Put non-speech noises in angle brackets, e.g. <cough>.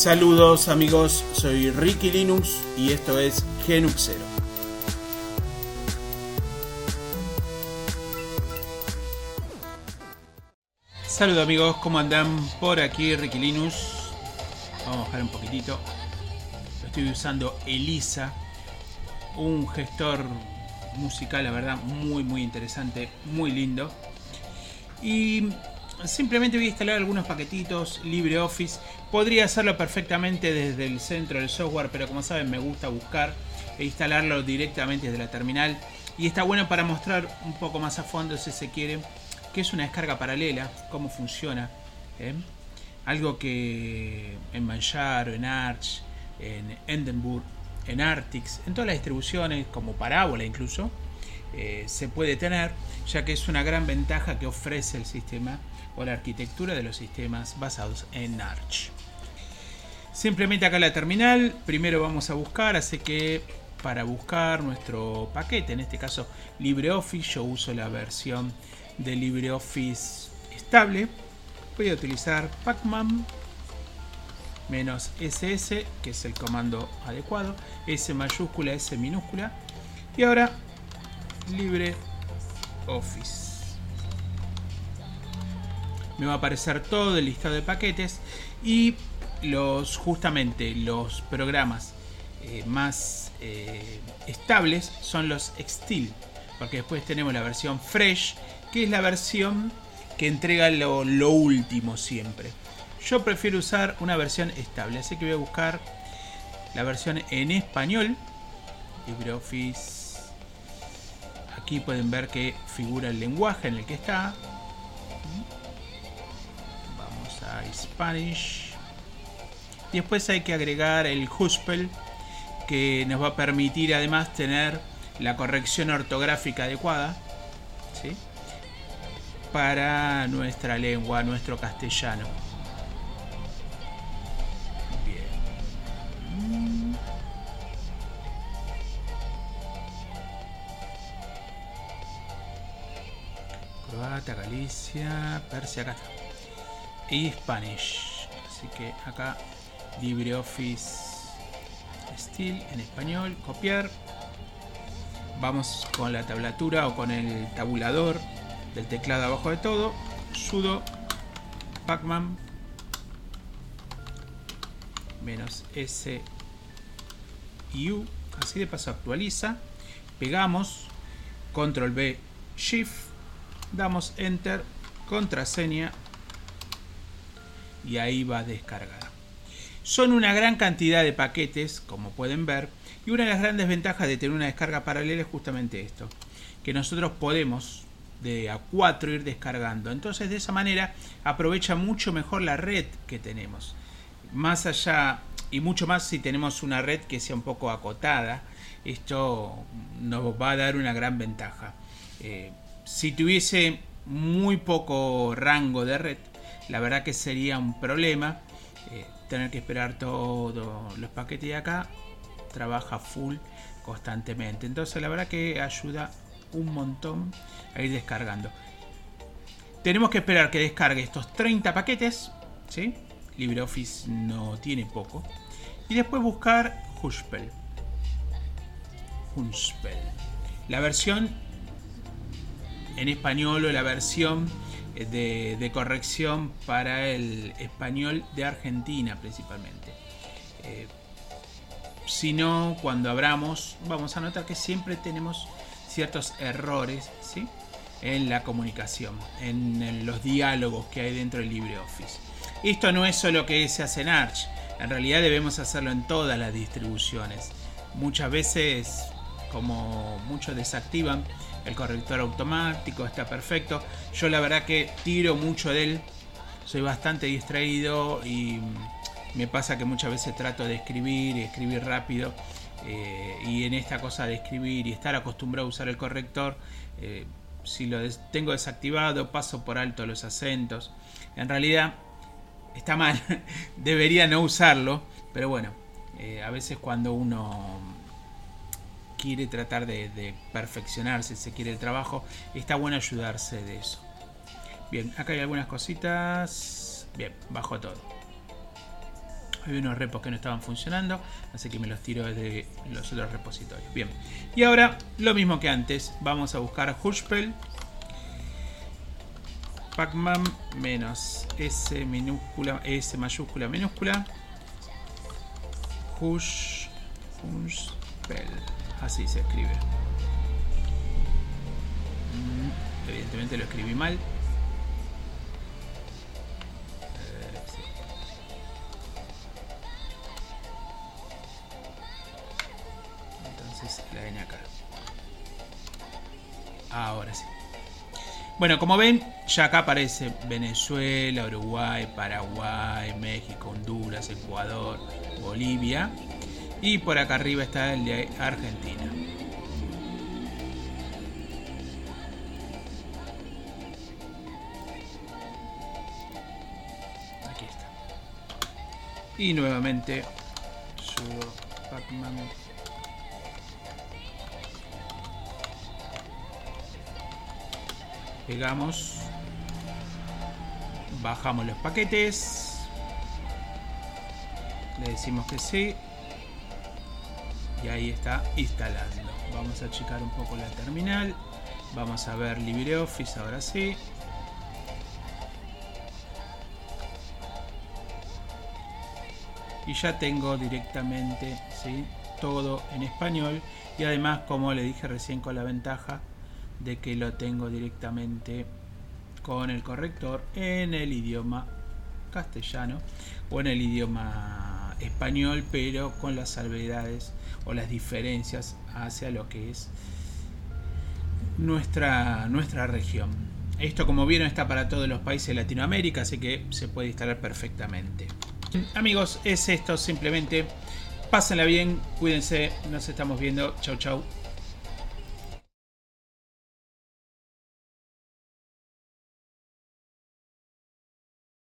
Saludos amigos, soy Ricky Linux y esto es Genuxero. Saludos amigos, ¿cómo andan? Por aquí Ricky Linux. Vamos a bajar un poquitito. Estoy usando Elisa, un gestor musical, la verdad, muy muy interesante, muy lindo. Y simplemente voy a instalar algunos paquetitos LibreOffice. Podría hacerlo perfectamente desde el centro del software, pero como saben me gusta buscar e instalarlo directamente desde la terminal. Y está bueno para mostrar un poco más a fondo si se quiere qué es una descarga paralela, cómo funciona. ¿eh? Algo que en Manjaro, en Arch, en Endenburg, en Artix, en todas las distribuciones, como Parábola incluso, eh, se puede tener, ya que es una gran ventaja que ofrece el sistema o la arquitectura de los sistemas basados en Arch. Simplemente acá la terminal, primero vamos a buscar, así que para buscar nuestro paquete, en este caso LibreOffice, yo uso la versión de LibreOffice estable, voy a utilizar pacman ss, que es el comando adecuado, s mayúscula, s minúscula, y ahora LibreOffice me va a aparecer todo el listado de paquetes y los justamente los programas eh, más eh, estables son los Xtil porque después tenemos la versión Fresh que es la versión que entrega lo, lo último siempre. Yo prefiero usar una versión estable así que voy a buscar la versión en español LibreOffice aquí pueden ver que figura el lenguaje en el que está Spanish. Después hay que agregar el Huspel que nos va a permitir además tener la corrección ortográfica adecuada para nuestra lengua, nuestro castellano. Croata, Galicia, Persia, acá está y Spanish. Así que acá LibreOffice Steel en español, copiar. Vamos con la tablatura o con el tabulador del teclado abajo de todo. Sudo pacman menos S U. Así de paso actualiza. Pegamos. Control B, Shift. Damos Enter. Contraseña y ahí va a. Son una gran cantidad de paquetes, como pueden ver, y una de las grandes ventajas de tener una descarga paralela es justamente esto, que nosotros podemos de a 4 ir descargando. Entonces de esa manera aprovecha mucho mejor la red que tenemos. Más allá y mucho más si tenemos una red que sea un poco acotada, esto nos va a dar una gran ventaja. Eh, si tuviese muy poco rango de red, la verdad que sería un problema eh, tener que esperar todos los paquetes de acá. Trabaja full constantemente. Entonces la verdad que ayuda un montón a ir descargando. Tenemos que esperar que descargue estos 30 paquetes. ¿sí? LibreOffice no tiene poco. Y después buscar Hushpel. Hushpel. La versión en español o la versión de, corrección para el español de Argentina principalmente. Eh, si no, cuando abramos, vamos a notar que siempre tenemos ciertos errores ¿sí? en la comunicación, en, los diálogos que hay dentro del LibreOffice. Esto no es solo que se hace en Arch, en realidad debemos hacerlo en todas las distribuciones. Muchas veces, como muchos desactivan el corrector automático está perfecto. Yo la verdad que tiro mucho de él, soy bastante distraído y me pasa que muchas veces trato de escribir y escribir rápido. Eh, y en esta cosa de escribir y estar acostumbrado a usar el corrector, eh, si lo tengo desactivado, paso por alto los acentos. En realidad está mal, <laughs> debería no usarlo, pero bueno, eh, a veces cuando uno quiere tratar de, perfeccionarse, se quiere el trabajo, está bueno ayudarse de eso. Bien, acá hay algunas cositas. Bien, bajo todo. Había unos repos que no estaban funcionando, así que me los tiro desde los otros repositorios. Bien, y ahora lo mismo que antes, vamos a buscar Hushpel Pacman menos S minúscula, S mayúscula minúscula. Hush, Hushpel, así se escribe. Mm, evidentemente lo escribí mal. la N acá. Ahora sí. Bueno, como ven, ya acá aparece Venezuela, Uruguay, Paraguay, México, Honduras, Ecuador, Bolivia. Y por acá arriba está el de Argentina. Aquí está. Y nuevamente sudo pacman pegamos bajamos los paquetes le decimos que sí y ahí está instalando. Vamos a achicar un poco la terminal. Vamos a ver LibreOffice ahora sí. Y ya tengo directamente ¿sí? todo en español. Y además como le dije recién con la ventaja de que lo tengo directamente con el corrector en el idioma castellano o en el idioma español, pero con las salvedades o las diferencias hacia lo que es nuestra, nuestra región. Esto, como vieron, está para todos los países de Latinoamérica, así que se puede instalar perfectamente. Amigos, es esto simplemente. Pásenla bien, cuídense, nos estamos viendo. Chau, chau.